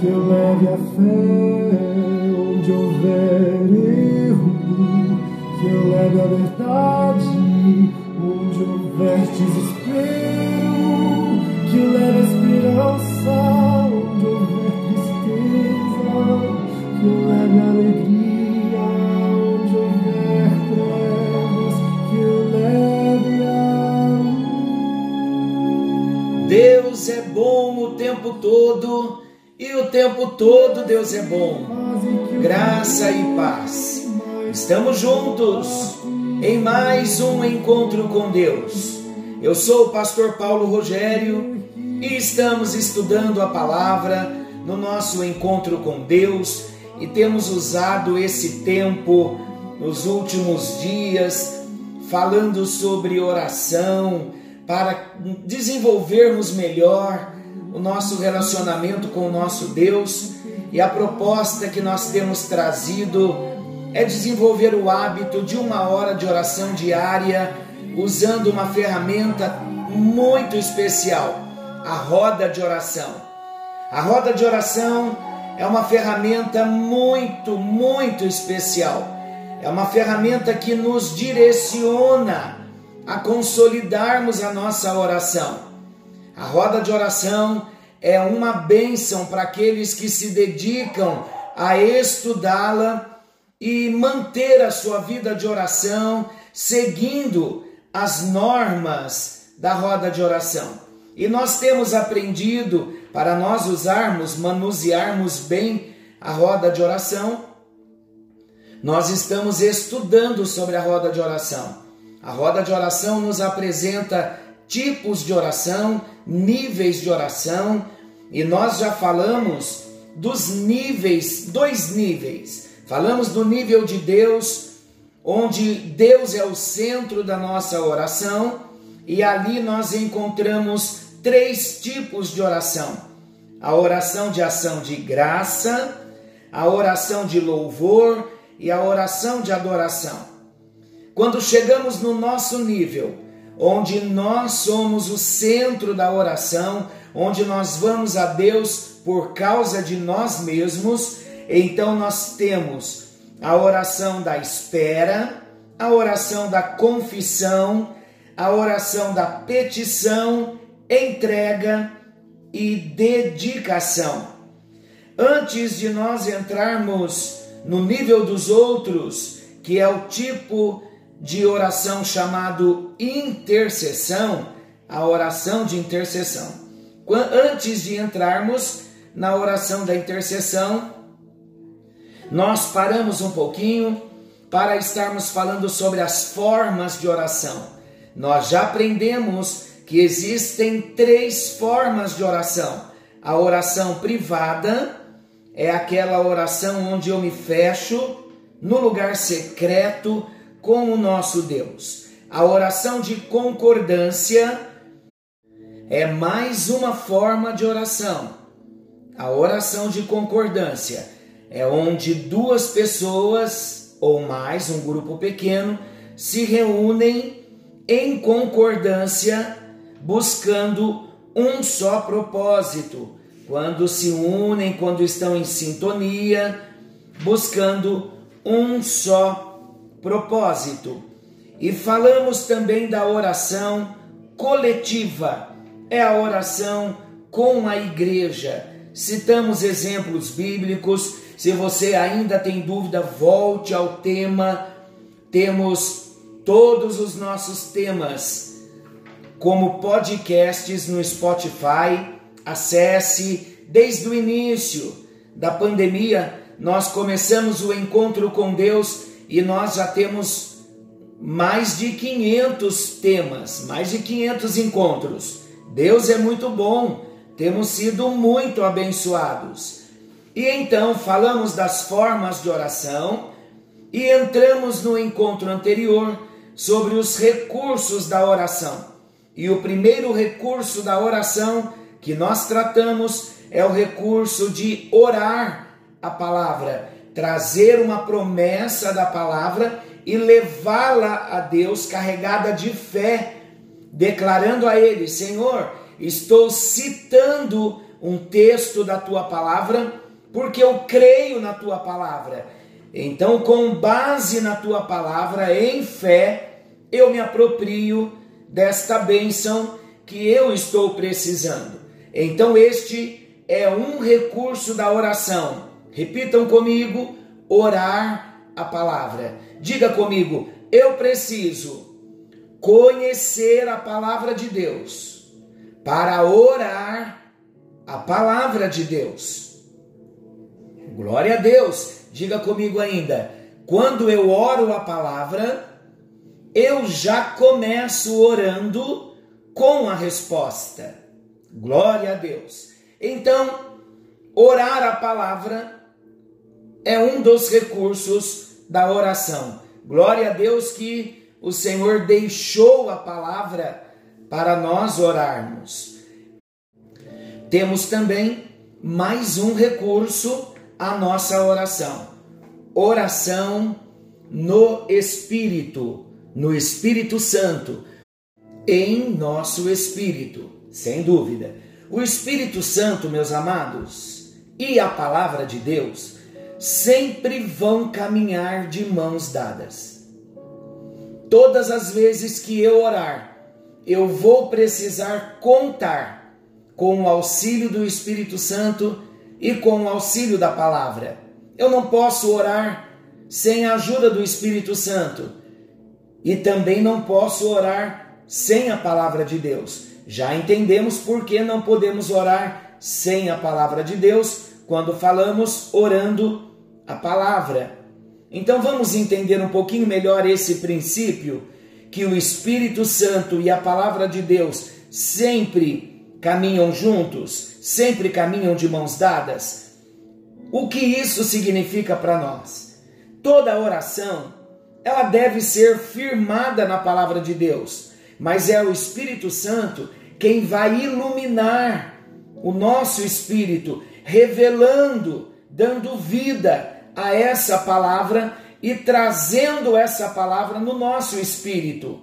que eu leve a fé, onde houver erro, que eu leve a verdade, onde houver desespero, tempo todo Deus é bom. Graça e paz. Estamos juntos em mais um encontro com Deus. Eu sou o pastor Paulo Rogério e estamos estudando a palavra no nosso encontro com Deus e temos usado esse tempo nos últimos dias falando sobre oração para desenvolvermos melhor o nosso relacionamento com o nosso Deus. E a proposta que nós temos trazido é desenvolver o hábito de uma hora de oração diária, usando uma ferramenta muito especial, a roda de oração. A roda de oração é uma ferramenta muito, muito especial. É uma ferramenta que nos direciona a consolidarmos a nossa oração. A roda de oração é uma bênção para aqueles que se dedicam a estudá-la e manter a sua vida de oração seguindo as normas da roda de oração. E nós temos aprendido para nós usarmos, manusearmos bem a roda de oração. Nós estamos estudando sobre a roda de oração. A roda de oração nos apresenta tipos de oração, níveis de oração, e nós já falamos dos níveis, dois níveis. Falamos do nível de Deus, onde Deus é o centro da nossa oração, e ali nós encontramos três tipos de oração: a oração de ação de graça, a oração de louvor e a oração de adoração. Quando chegamos no nosso nível, onde nós somos o centro da oração, onde nós vamos a Deus por causa de nós mesmos, então nós temos a oração da espera, a oração da confissão, a oração da petição, entrega e dedicação. Antes de nós entrarmos no nível dos outros, que é o tipo de oração chamado intercessão, a oração de intercessão. Antes de entrarmos na oração da intercessão, nós paramos um pouquinho para estarmos falando sobre as formas de oração. Nós já aprendemos que existem três formas de oração. A oração privada é aquela oração onde eu me fecho no lugar secreto com o nosso Deus. A oração de concordância é mais uma forma de oração. A oração de concordância é onde duas pessoas ou mais, um grupo pequeno, se reúnem em concordância buscando um só propósito. Quando se unem, quando estão em sintonia, buscando um só propósito. E falamos também da oração coletiva, é a oração com a igreja. Citamos exemplos bíblicos. Se você ainda tem dúvida, volte ao tema. Temos todos os nossos temas como podcasts no Spotify. Acesse desde o início da pandemia. Nós começamos o encontro com Deus e nós já temos mais de 500 temas, mais de 500 encontros Deus é muito bom, temos sido muito abençoados. E então falamos das formas de oração e entramos no encontro anterior sobre os recursos da oração. E o primeiro recurso da oração que nós tratamos é o recurso de orar a palavra, trazer uma promessa da palavra e levá-la a Deus carregada de fé, declarando a Ele: Senhor, estou citando um texto da tua palavra porque eu creio na tua palavra. Então, com base na tua palavra, em fé, eu me aproprio desta bênção que eu estou precisando. Então, este é um recurso da oração. Repitam comigo: orar a palavra. Diga comigo: eu preciso conhecer a palavra de Deus para orar a palavra de Deus. Glória a Deus. Diga comigo ainda: quando eu oro a palavra, eu já começo orando com a resposta. Glória a Deus. Então, orar a palavra é um dos recursos da oração. Glória a Deus que o Senhor deixou a palavra para nós orarmos. Temos também mais um recurso à nossa oração. Oração no Espírito, no Espírito Santo, em nosso espírito, sem dúvida. O Espírito Santo, meus amados, e a palavra de Deus sempre vão caminhar de mãos dadas. Todas as vezes que eu orar, eu vou precisar contar com o auxílio do Espírito Santo e com o auxílio da palavra. Eu não posso orar sem a ajuda do Espírito Santo e também não posso orar sem a palavra de Deus. Já entendemos por que não podemos orar sem a palavra de Deus quando falamos orando a palavra. Então vamos entender um pouquinho melhor esse princípio que o Espírito Santo e a palavra de Deus sempre caminham juntos, sempre caminham de mãos dadas. O que isso significa para nós? Toda oração, ela deve ser firmada na palavra de Deus, mas é o Espírito Santo quem vai iluminar o nosso espírito, revelando, dando vida a essa palavra e trazendo essa palavra no nosso espírito.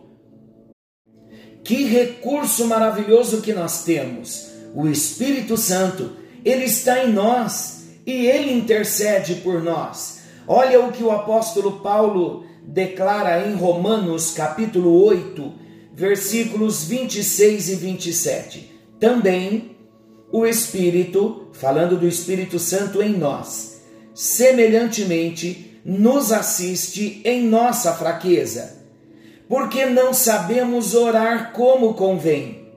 Que recurso maravilhoso que nós temos! O Espírito Santo, ele está em nós e ele intercede por nós. Olha o que o apóstolo Paulo declara em Romanos, capítulo 8, versículos 26 e 27. Também o Espírito, falando do Espírito Santo em nós, semelhantemente nos assiste em nossa fraqueza, porque não sabemos orar como convém.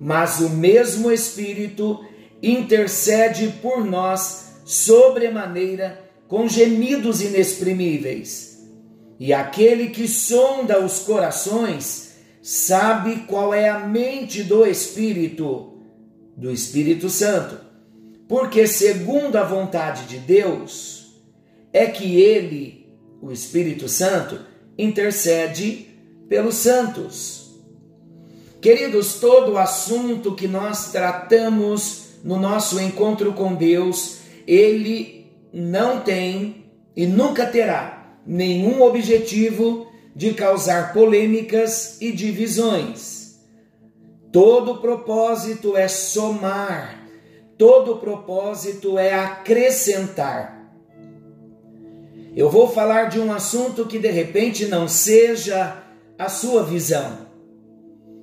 Mas o mesmo Espírito intercede por nós sobremaneira com gemidos inexprimíveis. E aquele que sonda os corações sabe qual é a mente do Espírito, do Espírito Santo, porque segundo a vontade de Deus é que ele, o Espírito Santo, intercede pelos santos. Queridos, todo assunto que nós tratamos no nosso encontro com Deus, ele não tem e nunca terá nenhum objetivo de causar polêmicas e divisões. Todo propósito é somar, todo propósito é acrescentar. Eu vou falar de um assunto que de repente não seja a sua visão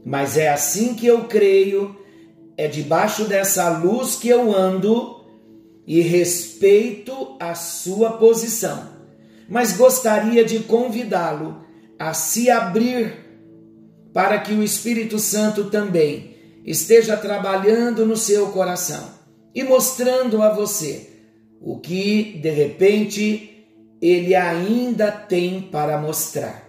mas é assim que eu creio, é debaixo dessa luz que eu ando e respeito a sua posição. Mas gostaria de convidá-lo a se abrir para que o Espírito Santo também esteja trabalhando no seu coração e mostrando a você o que de repente ele ainda tem para mostrar.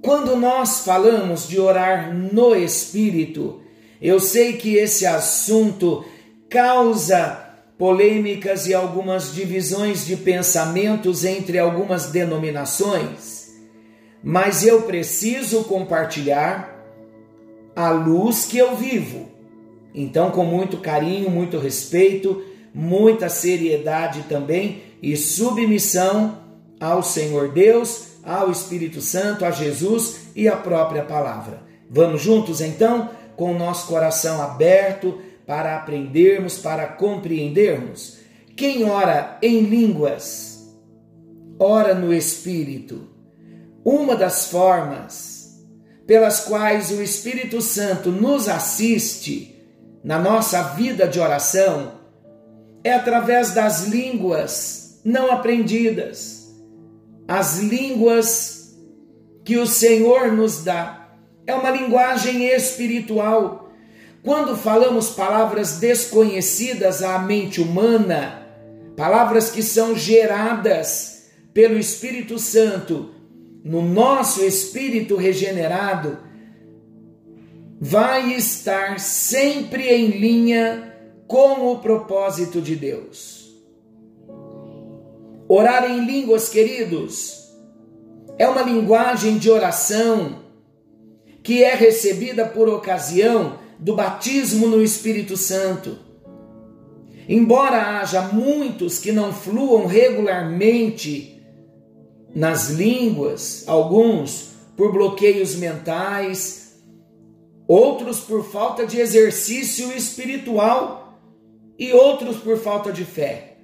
Quando nós falamos de orar no Espírito, Eu sei que esse assunto causa polêmicas e algumas divisões de pensamentos entre algumas denominações, mas eu preciso compartilhar a luz que eu vivo. Então, com muito carinho, muito respeito, muita seriedade também e submissão ao Senhor Deus, ao Espírito Santo, a Jesus e à própria palavra. Vamos juntos então, com o nosso coração aberto para aprendermos, para compreendermos. Quem ora em línguas, ora no Espírito. Uma das formas pelas quais o Espírito Santo nos assiste na nossa vida de oração é através das línguas não aprendidas, as línguas que o Senhor nos dá. É uma linguagem espiritual. Quando falamos palavras desconhecidas à mente humana, palavras que são geradas pelo Espírito Santo no nosso espírito regenerado, vai estar sempre em linha com o propósito de Deus. Orar em línguas, queridos, é uma linguagem de oração que é recebida por ocasião do batismo no Espírito Santo. Embora haja muitos que não fluam regularmente nas línguas, alguns por bloqueios mentais, outros por falta de exercício espiritual e outros por falta de fé.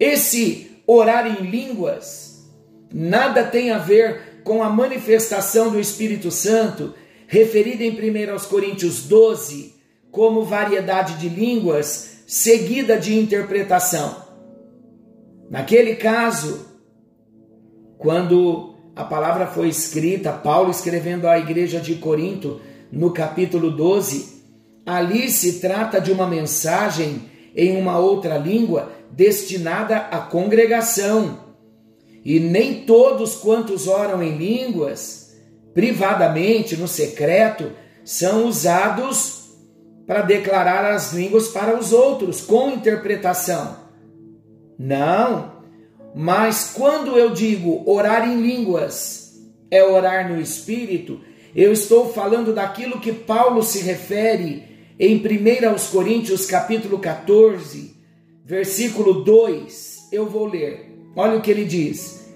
Esse orar em línguas nada tem a ver com a manifestação do Espírito Santo referida em 1 Coríntios 12 como variedade de línguas seguida de interpretação. Naquele caso, quando a palavra foi escrita, Paulo escrevendo à igreja de Corinto, no capítulo 12, ali se trata de uma mensagem em uma outra língua destinada à congregação. E nem todos quantos oram em línguas, privadamente, no secreto, são usados para declarar as línguas para os outros, com interpretação. Não, mas quando eu digo orar em línguas, é orar no Espírito, eu estou falando daquilo que Paulo se refere em 1 Coríntios capítulo 14, versículo 2, eu vou ler. Olha o que ele diz: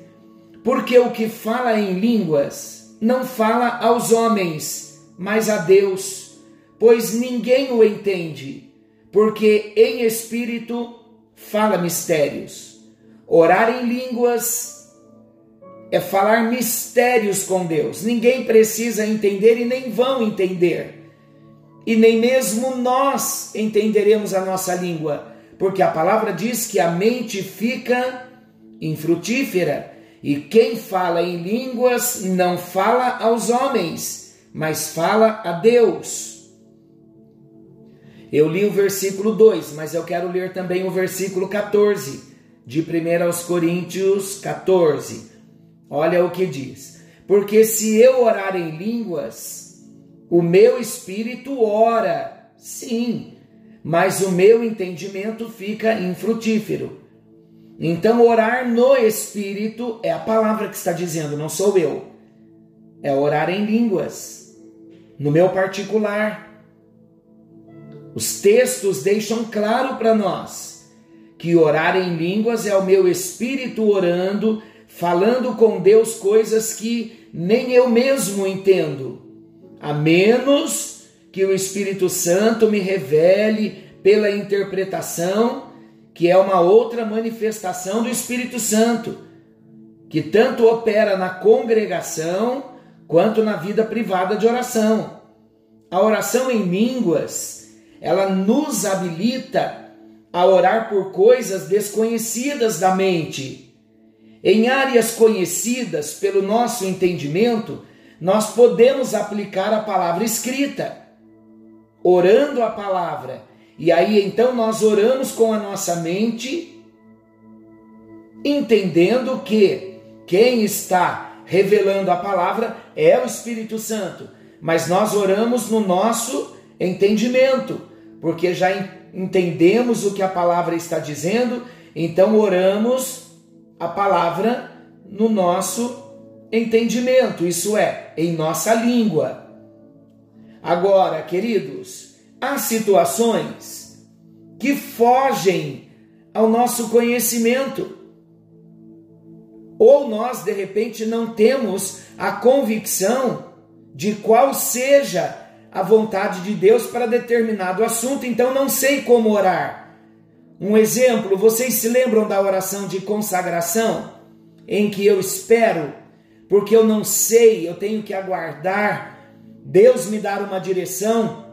Porque o que fala em línguas não fala aos homens, mas a Deus, pois ninguém o entende, porque em espírito fala mistérios. Orar em línguas é falar mistérios com Deus. Ninguém precisa entender e nem vão entender e nem mesmo nós entenderemos a nossa língua, porque a palavra diz que a mente fica infrutífera, e quem fala em línguas não fala aos homens, mas fala a Deus. Eu li o versículo 2, mas eu quero ler também o versículo 14, de 1 aos Coríntios 14. Olha o que diz: Porque se eu orar em línguas, o meu espírito ora, sim, mas o meu entendimento fica infrutífero. Então, orar no espírito é a palavra que está dizendo, não sou eu. É orar em línguas, no meu particular. Os textos deixam claro para nós que orar em línguas é o meu espírito orando, falando com Deus coisas que nem eu mesmo entendo a menos que o Espírito Santo me revele pela interpretação, que é uma outra manifestação do Espírito Santo, que tanto opera na congregação quanto na vida privada de oração. A oração em línguas, ela nos habilita a orar por coisas desconhecidas da mente. Em áreas conhecidas pelo nosso entendimento, nós podemos aplicar a palavra escrita, orando a palavra. E aí então nós oramos com a nossa mente, entendendo que quem está revelando a palavra é o Espírito Santo, mas nós oramos no nosso entendimento, porque já entendemos o que a palavra está dizendo, então oramos a palavra no nosso entendimento, isso é, em nossa língua. Agora, queridos, há situações que fogem ao nosso conhecimento. Ou nós, de repente, não temos a convicção de qual seja a vontade de Deus para determinado assunto, então não sei como orar. Um exemplo, vocês se lembram da oração de consagração, em que eu espero, porque eu não sei, eu tenho que aguardar Deus me dar uma direção.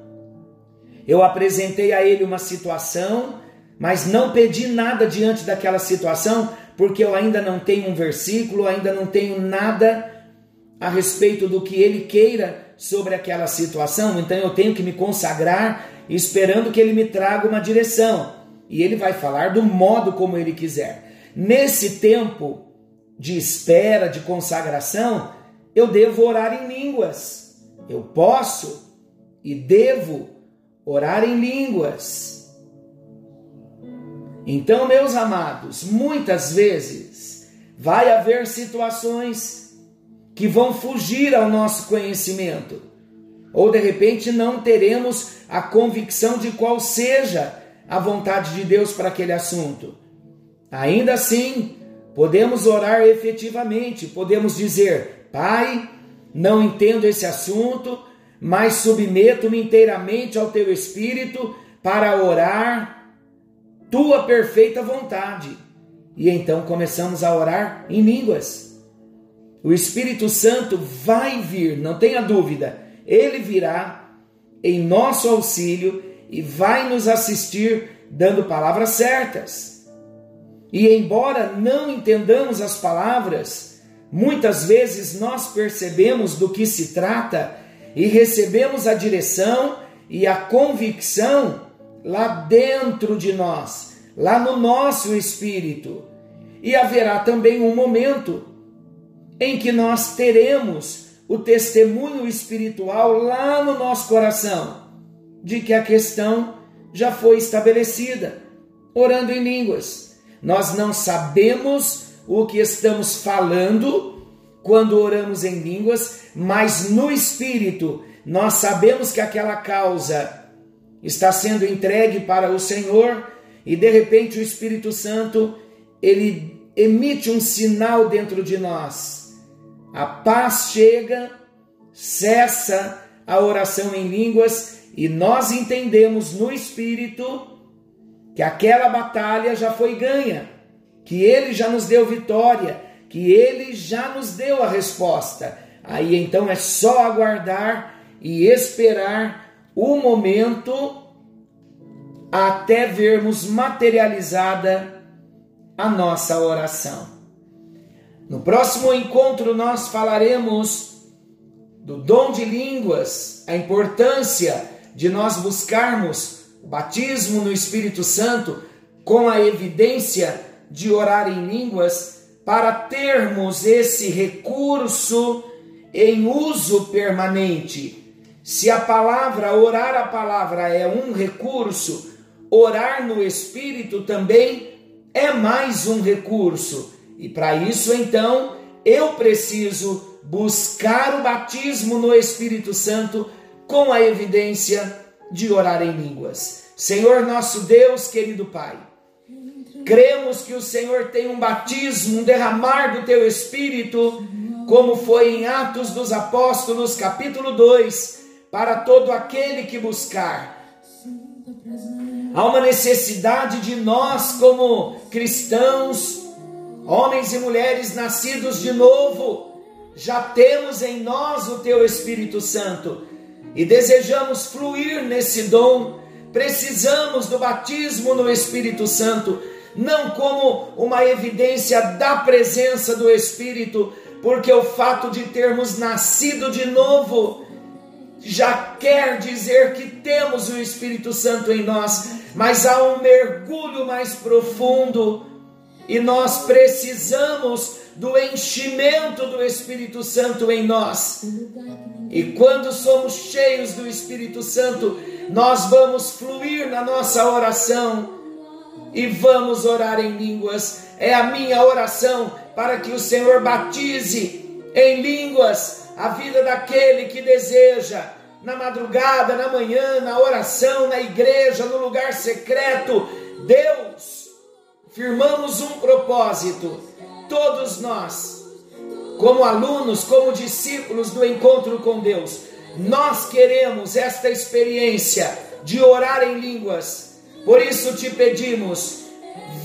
Eu apresentei a Ele uma situação, mas não pedi nada diante daquela situação, porque eu ainda não tenho um versículo, ainda não tenho nada a respeito do que Ele queira sobre aquela situação, então eu tenho que me consagrar esperando que Ele me traga uma direção e ele vai falar do modo como ele quiser. Nesse tempo de espera, de consagração, eu devo orar em línguas. Eu posso e devo orar em línguas. Então, meus amados, muitas vezes vai haver situações que vão fugir ao nosso conhecimento, ou de repente não teremos a convicção de qual seja a vontade de Deus para aquele assunto. Ainda assim, podemos orar efetivamente, podemos dizer: Pai, não entendo esse assunto, mas submeto-me inteiramente ao teu espírito para orar tua perfeita vontade. E então começamos a orar em línguas. O Espírito Santo vai vir, não tenha dúvida, ele virá em nosso auxílio e vai nos assistir dando palavras certas. E embora não entendamos as palavras, muitas vezes nós percebemos do que se trata e recebemos a direção e a convicção lá dentro de nós, lá no nosso espírito. E haverá também um momento em que nós teremos o testemunho espiritual lá no nosso coração de que a questão já foi estabelecida, orando em línguas. Nós não sabemos o que estamos falando quando oramos em línguas, mas no espírito nós sabemos que aquela causa está sendo entregue para o Senhor e de repente o Espírito Santo ele emite um sinal dentro de nós. A paz chega, cessa a oração em línguas e nós entendemos no espírito que aquela batalha já foi ganha, que ele já nos deu vitória, que ele já nos deu a resposta. Aí então é só aguardar e esperar o momento até vermos materializada a nossa oração. No próximo encontro nós falaremos do dom de línguas, a importância de nós buscarmos o batismo no Espírito Santo com a evidência de orar em línguas para termos esse recurso em uso permanente. Se a palavra, orar a palavra é um recurso, orar no Espírito também é mais um recurso. E para isso, então, eu preciso buscar o batismo no Espírito Santo com a evidência de orar em línguas. Senhor nosso Deus, querido Pai, cremos que o Senhor tem um batismo, um derramar do teu Espírito, como foi em Atos dos Apóstolos, capítulo 2, para todo aquele que buscar. Há uma necessidade de nós, como cristãos, homens e mulheres nascidos de novo, já temos em nós o teu Espírito Santo e desejamos fluir nesse dom, precisamos do batismo no Espírito Santo, não como uma evidência da presença do Espírito, porque o fato de termos nascido de novo já quer dizer que temos o Espírito Santo em nós, mas há um mergulho mais profundo e nós precisamos do enchimento do Espírito Santo em nós. E quando somos cheios do Espírito Santo, nós vamos fluir na nossa oração e vamos orar em línguas. É a minha oração para que o Senhor batize em línguas a vida daquele que deseja, na madrugada, na manhã, na oração, na igreja, no lugar secreto. Deus, firmamos um propósito, todos nós, como alunos, como discípulos do encontro com Deus, nós queremos esta experiência de orar em línguas. Por isso te pedimos,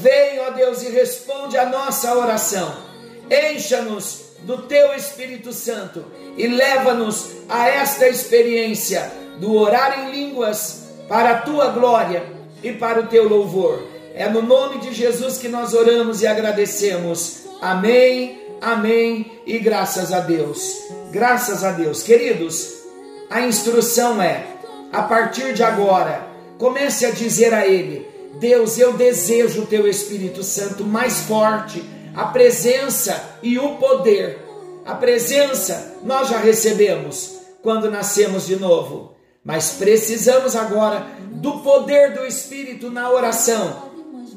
vem, ó Deus, e responde a nossa oração. Encha-nos do teu Espírito Santo e leva-nos a esta experiência do orar em línguas para a tua glória e para o teu louvor. É no nome de Jesus que nós oramos e agradecemos. Amém, amém e graças a Deus. Graças a Deus. Queridos, a instrução é: a partir de agora, comece a dizer a Ele: Deus, eu desejo o Teu Espírito Santo mais forte, a presença e o poder. A presença nós já recebemos quando nascemos de novo, mas precisamos agora do poder do Espírito na oração.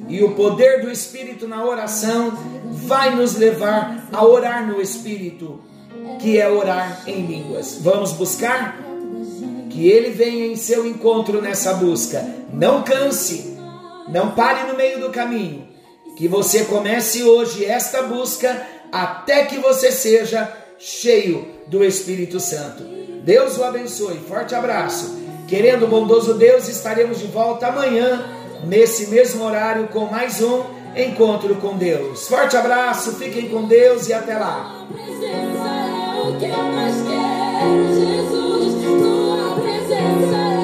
E o poder do Espírito na oração vai nos levar a orar no Espírito, que é orar em línguas. Vamos buscar? que ele venha em seu encontro nessa busca. Não canse, não pare no meio do caminho. Que você comece hoje esta busca até que você seja cheio do Espírito Santo. Deus o abençoe. Forte abraço. Querendo o bondoso Deus, estaremos de volta amanhã, nesse mesmo horário com mais um encontro com Deus. Forte abraço, fiquem com Deus e até lá. É Jesus, tua presença é